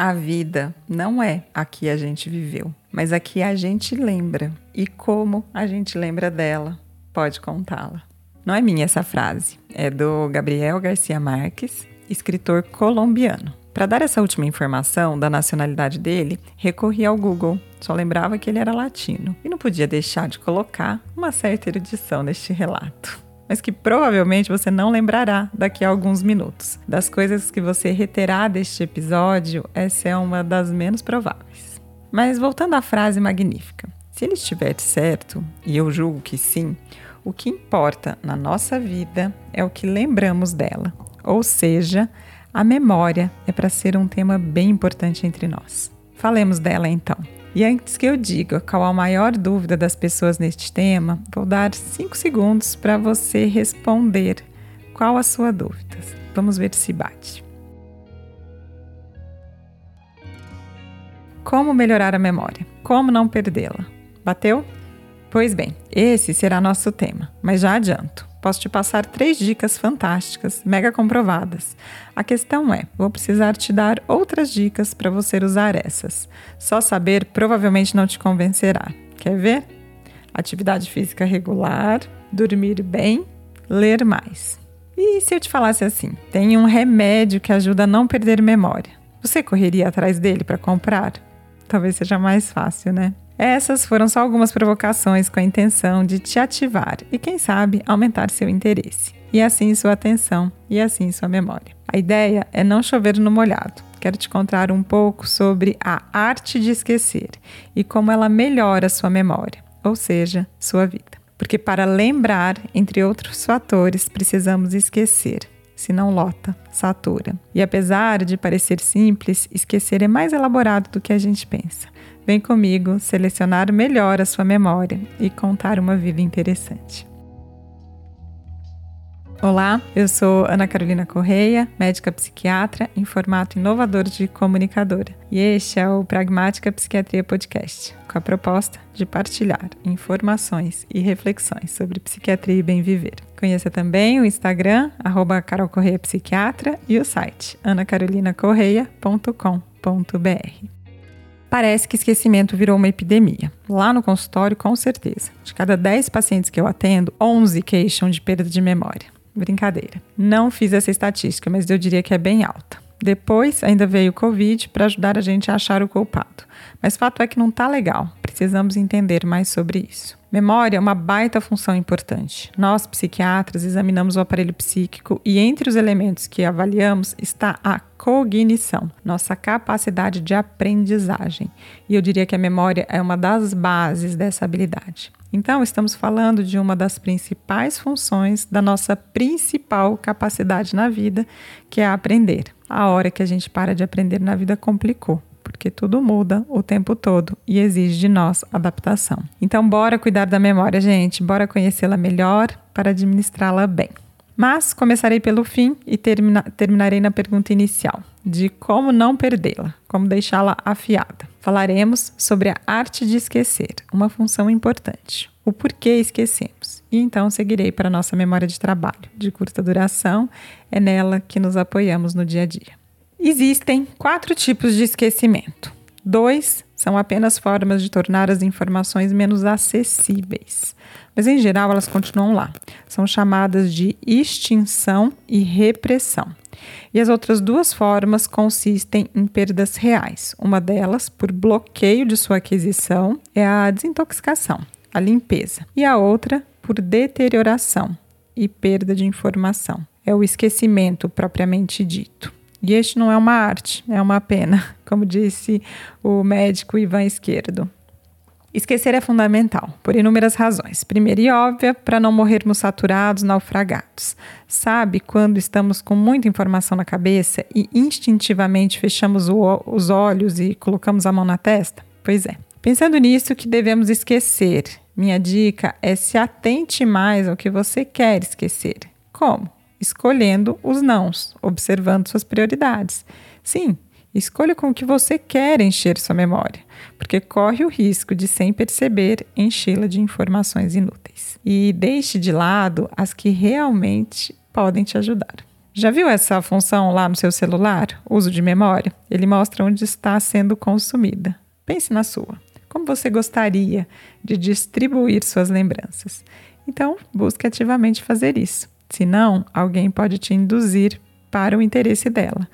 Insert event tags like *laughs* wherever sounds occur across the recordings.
A vida não é a que a gente viveu, mas a que a gente lembra. E como a gente lembra dela, pode contá-la. Não é minha essa frase, é do Gabriel Garcia Marques, escritor colombiano. Para dar essa última informação da nacionalidade dele, recorri ao Google. Só lembrava que ele era latino e não podia deixar de colocar uma certa erudição neste relato mas que provavelmente você não lembrará daqui a alguns minutos. Das coisas que você reterá deste episódio, essa é uma das menos prováveis. Mas voltando à frase magnífica: se ele estiver certo, e eu julgo que sim, o que importa na nossa vida é o que lembramos dela. Ou seja, a memória é para ser um tema bem importante entre nós. Falemos dela então. E antes que eu diga qual a maior dúvida das pessoas neste tema, vou dar 5 segundos para você responder qual a sua dúvida. Vamos ver se bate. Como melhorar a memória? Como não perdê-la? Bateu? Pois bem, esse será nosso tema, mas já adianto. Posso te passar três dicas fantásticas, mega comprovadas. A questão é: vou precisar te dar outras dicas para você usar essas. Só saber provavelmente não te convencerá. Quer ver? Atividade física regular, dormir bem, ler mais. E se eu te falasse assim: tem um remédio que ajuda a não perder memória. Você correria atrás dele para comprar? Talvez seja mais fácil, né? Essas foram só algumas provocações com a intenção de te ativar e, quem sabe, aumentar seu interesse. E assim sua atenção e assim sua memória. A ideia é não chover no molhado. Quero te contar um pouco sobre a arte de esquecer e como ela melhora sua memória, ou seja, sua vida. Porque para lembrar, entre outros fatores, precisamos esquecer. Se não lota, satura. E apesar de parecer simples, esquecer é mais elaborado do que a gente pensa. Vem comigo selecionar melhor a sua memória e contar uma vida interessante. Olá, eu sou Ana Carolina Correia, médica psiquiatra em formato inovador de comunicadora. E este é o Pragmática Psiquiatria Podcast, com a proposta de partilhar informações e reflexões sobre psiquiatria e bem viver. Conheça também o Instagram, arroba Carol Correia Psiquiatra, e o site anacarolinacorreia.com.br. Parece que esquecimento virou uma epidemia. Lá no consultório, com certeza. De cada 10 pacientes que eu atendo, 11 queixam de perda de memória. Brincadeira. Não fiz essa estatística, mas eu diria que é bem alta. Depois ainda veio o Covid para ajudar a gente a achar o culpado. Mas fato é que não está legal. Precisamos entender mais sobre isso. Memória é uma baita função importante. Nós, psiquiatras, examinamos o aparelho psíquico e entre os elementos que avaliamos está a cognição, nossa capacidade de aprendizagem. E eu diria que a memória é uma das bases dessa habilidade. Então, estamos falando de uma das principais funções da nossa principal capacidade na vida, que é aprender. A hora que a gente para de aprender na vida complicou porque tudo muda o tempo todo e exige de nós adaptação. Então, bora cuidar da memória, gente, bora conhecê-la melhor para administrá-la bem. Mas começarei pelo fim e termina, terminarei na pergunta inicial, de como não perdê-la, como deixá-la afiada. Falaremos sobre a arte de esquecer, uma função importante, o porquê esquecemos. E então seguirei para a nossa memória de trabalho, de curta duração, é nela que nos apoiamos no dia a dia. Existem quatro tipos de esquecimento. Dois são apenas formas de tornar as informações menos acessíveis, mas em geral elas continuam lá. São chamadas de extinção e repressão. E as outras duas formas consistem em perdas reais. Uma delas, por bloqueio de sua aquisição, é a desintoxicação, a limpeza, e a outra, por deterioração e perda de informação. É o esquecimento propriamente dito. E este não é uma arte, é uma pena, *laughs* como disse o médico Ivan Esquerdo. Esquecer é fundamental, por inúmeras razões. Primeira e óbvia, para não morrermos saturados, naufragados. Sabe quando estamos com muita informação na cabeça e instintivamente fechamos o, os olhos e colocamos a mão na testa? Pois é. Pensando nisso, que devemos esquecer. Minha dica é se atente mais ao que você quer esquecer. Como? Escolhendo os nãos, observando suas prioridades. Sim, escolha com o que você quer encher sua memória, porque corre o risco de, sem perceber, enchê-la de informações inúteis. E deixe de lado as que realmente podem te ajudar. Já viu essa função lá no seu celular, uso de memória? Ele mostra onde está sendo consumida. Pense na sua. Como você gostaria de distribuir suas lembranças? Então, busque ativamente fazer isso. Senão, alguém pode te induzir para o interesse dela.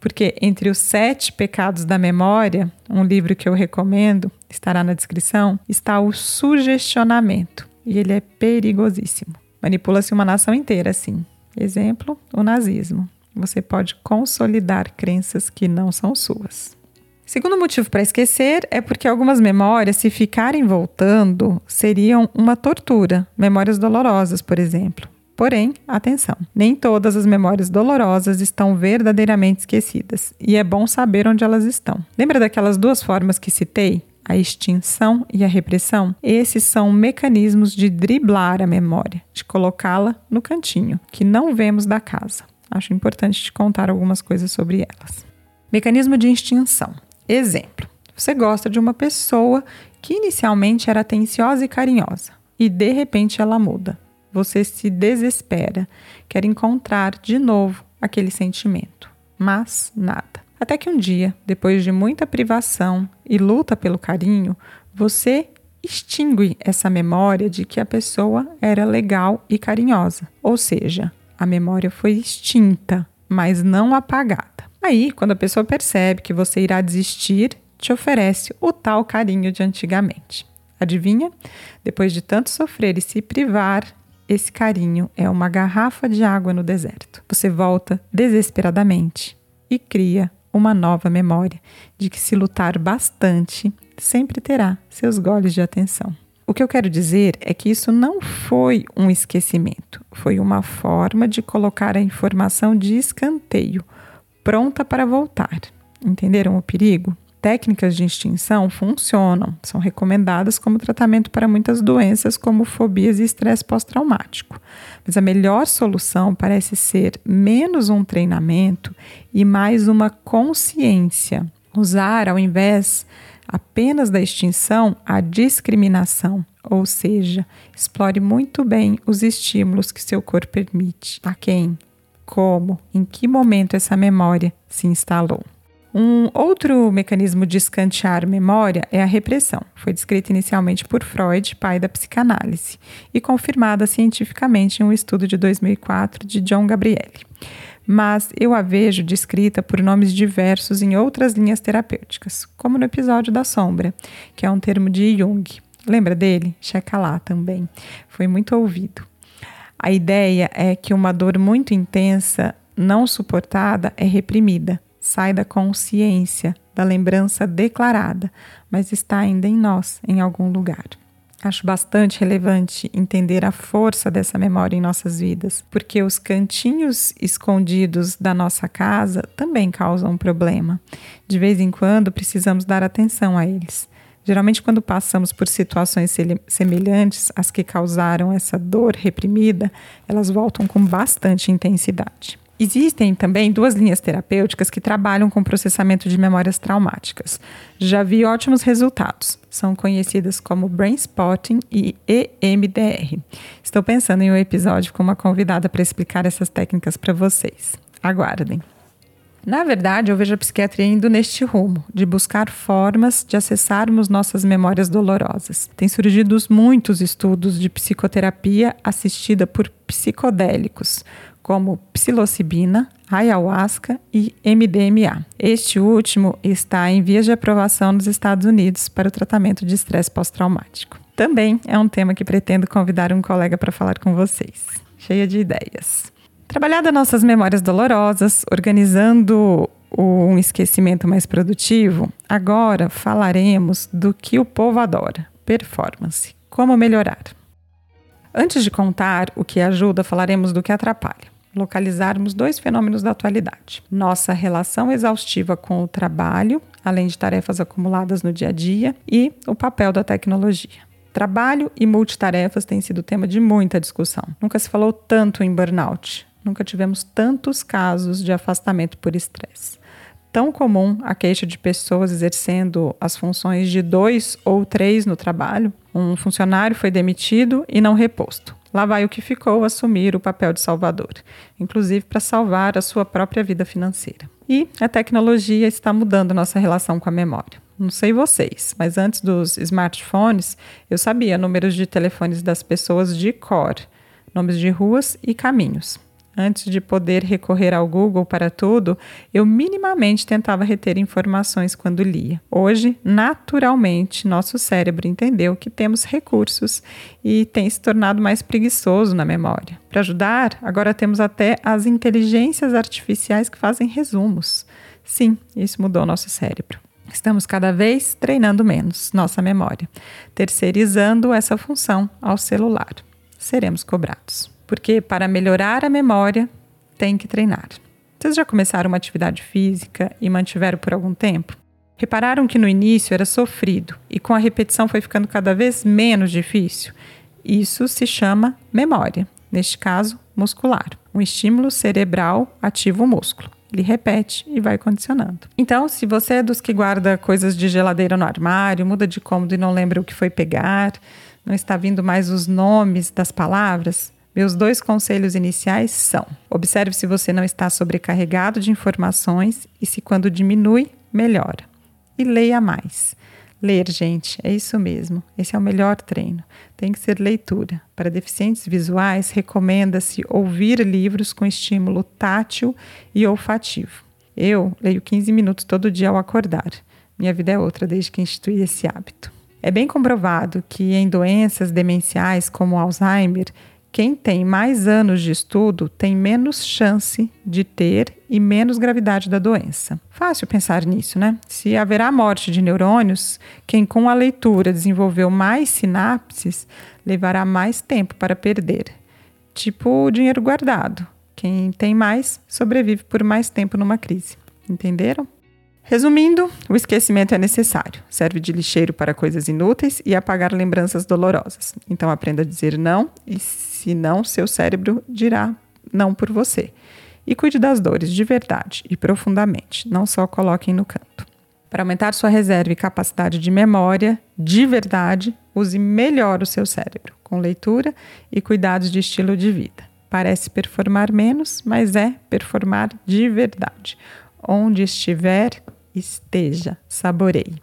Porque entre os sete pecados da memória, um livro que eu recomendo, estará na descrição, está o sugestionamento. E ele é perigosíssimo. Manipula-se uma nação inteira assim. Exemplo, o nazismo. Você pode consolidar crenças que não são suas. Segundo motivo para esquecer é porque algumas memórias, se ficarem voltando, seriam uma tortura. Memórias dolorosas, por exemplo. Porém, atenção, nem todas as memórias dolorosas estão verdadeiramente esquecidas, e é bom saber onde elas estão. Lembra daquelas duas formas que citei? a extinção e a repressão, esses são mecanismos de driblar a memória, de colocá-la no cantinho, que não vemos da casa. Acho importante te contar algumas coisas sobre elas. Mecanismo de extinção. Exemplo: você gosta de uma pessoa que inicialmente era atenciosa e carinhosa, e de repente ela muda. Você se desespera, quer encontrar de novo aquele sentimento, mas nada. Até que um dia, depois de muita privação e luta pelo carinho, você extingue essa memória de que a pessoa era legal e carinhosa. Ou seja, a memória foi extinta, mas não apagada. Aí, quando a pessoa percebe que você irá desistir, te oferece o tal carinho de antigamente. Adivinha? Depois de tanto sofrer e se privar, esse carinho é uma garrafa de água no deserto. Você volta desesperadamente e cria uma nova memória de que se lutar bastante, sempre terá seus goles de atenção. O que eu quero dizer é que isso não foi um esquecimento, foi uma forma de colocar a informação de escanteio, pronta para voltar. Entenderam o perigo? Técnicas de extinção funcionam, são recomendadas como tratamento para muitas doenças, como fobias e estresse pós-traumático. Mas a melhor solução parece ser menos um treinamento e mais uma consciência. Usar, ao invés apenas da extinção, a discriminação. Ou seja, explore muito bem os estímulos que seu corpo permite. A quem, como, em que momento essa memória se instalou. Um outro mecanismo de escantear memória é a repressão. Foi descrita inicialmente por Freud, pai da psicanálise, e confirmada cientificamente em um estudo de 2004 de John Gabriele. Mas eu a vejo descrita por nomes diversos em outras linhas terapêuticas, como no episódio da sombra, que é um termo de Jung. Lembra dele? Checa lá também. Foi muito ouvido. A ideia é que uma dor muito intensa, não suportada, é reprimida sai da consciência, da lembrança declarada, mas está ainda em nós, em algum lugar. Acho bastante relevante entender a força dessa memória em nossas vidas, porque os cantinhos escondidos da nossa casa também causam um problema. De vez em quando precisamos dar atenção a eles. Geralmente, quando passamos por situações semelhantes às que causaram essa dor reprimida, elas voltam com bastante intensidade. Existem também duas linhas terapêuticas que trabalham com processamento de memórias traumáticas. Já vi ótimos resultados. São conhecidas como Brain Spotting e EMDR. Estou pensando em um episódio com uma convidada para explicar essas técnicas para vocês. Aguardem. Na verdade, eu vejo a psiquiatria indo neste rumo, de buscar formas de acessarmos nossas memórias dolorosas. Tem surgido muitos estudos de psicoterapia assistida por psicodélicos, como psilocibina, ayahuasca e MDMA. Este último está em vias de aprovação nos Estados Unidos para o tratamento de estresse pós-traumático. Também é um tema que pretendo convidar um colega para falar com vocês. Cheia de ideias. Trabalhada nossas memórias dolorosas, organizando um esquecimento mais produtivo, agora falaremos do que o povo adora: performance. Como melhorar. Antes de contar o que ajuda, falaremos do que atrapalha localizarmos dois fenômenos da atualidade: nossa relação exaustiva com o trabalho, além de tarefas acumuladas no dia a dia, e o papel da tecnologia. Trabalho e multitarefas têm sido tema de muita discussão. Nunca se falou tanto em burnout. Nunca tivemos tantos casos de afastamento por estresse. Tão comum a queixa de pessoas exercendo as funções de dois ou três no trabalho. Um funcionário foi demitido e não reposto Lá vai o que ficou assumir o papel de salvador, inclusive para salvar a sua própria vida financeira. E a tecnologia está mudando nossa relação com a memória. Não sei vocês, mas antes dos smartphones, eu sabia números de telefones das pessoas de cor, nomes de ruas e caminhos. Antes de poder recorrer ao Google para tudo, eu minimamente tentava reter informações quando lia. Hoje, naturalmente, nosso cérebro entendeu que temos recursos e tem se tornado mais preguiçoso na memória. Para ajudar, agora temos até as inteligências artificiais que fazem resumos. Sim, isso mudou nosso cérebro. Estamos cada vez treinando menos nossa memória, terceirizando essa função ao celular. Seremos cobrados porque para melhorar a memória tem que treinar. Vocês já começaram uma atividade física e mantiveram por algum tempo? Repararam que no início era sofrido e com a repetição foi ficando cada vez menos difícil? Isso se chama memória, neste caso, muscular. Um estímulo cerebral ativa o músculo. Ele repete e vai condicionando. Então, se você é dos que guarda coisas de geladeira no armário, muda de cômodo e não lembra o que foi pegar, não está vindo mais os nomes das palavras, meus dois conselhos iniciais são: observe se você não está sobrecarregado de informações e se quando diminui, melhora. E leia mais. Ler, gente, é isso mesmo. Esse é o melhor treino. Tem que ser leitura. Para deficientes visuais, recomenda-se ouvir livros com estímulo tátil e olfativo. Eu leio 15 minutos todo dia ao acordar. Minha vida é outra desde que instituí esse hábito. É bem comprovado que em doenças demenciais como Alzheimer, quem tem mais anos de estudo tem menos chance de ter e menos gravidade da doença. Fácil pensar nisso, né? Se haverá morte de neurônios, quem com a leitura desenvolveu mais sinapses levará mais tempo para perder. Tipo o dinheiro guardado. Quem tem mais sobrevive por mais tempo numa crise. Entenderam? Resumindo, o esquecimento é necessário. Serve de lixeiro para coisas inúteis e apagar lembranças dolorosas. Então aprenda a dizer não e se não, seu cérebro dirá não por você. E cuide das dores de verdade e profundamente, não só coloquem no canto. Para aumentar sua reserva e capacidade de memória, de verdade, use melhor o seu cérebro, com leitura e cuidados de estilo de vida. Parece performar menos, mas é performar de verdade. Onde estiver, esteja, saboreie.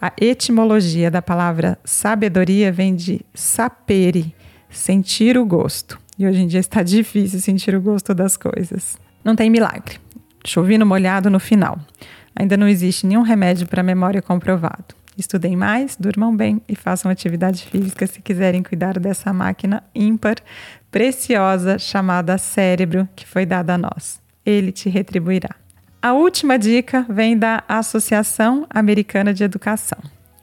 A etimologia da palavra sabedoria vem de sapere, sentir o gosto. E hoje em dia está *laughs* difícil sentir o gosto das coisas. Não tem milagre. Chovendo molhado no final. Ainda não existe nenhum remédio para memória comprovado. Estudem mais, durmam bem e façam atividade física se quiserem cuidar dessa máquina ímpar, preciosa, chamada cérebro, que foi dada a nós. Ele te retribuirá. A última dica vem da Associação Americana de Educação.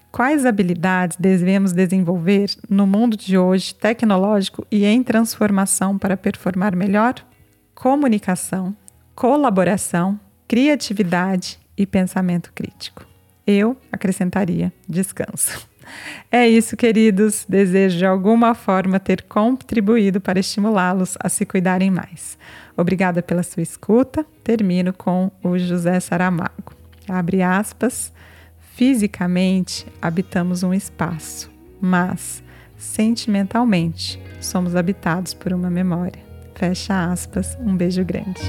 Quais habilidades devemos desenvolver no mundo de hoje tecnológico e em transformação para performar melhor? Comunicação, colaboração, criatividade e pensamento crítico. Eu acrescentaria descanso. É isso, queridos. Desejo de alguma forma ter contribuído para estimulá-los a se cuidarem mais. Obrigada pela sua escuta. Termino com o José Saramago. Abre aspas. Fisicamente habitamos um espaço, mas sentimentalmente somos habitados por uma memória. Fecha aspas. Um beijo grande.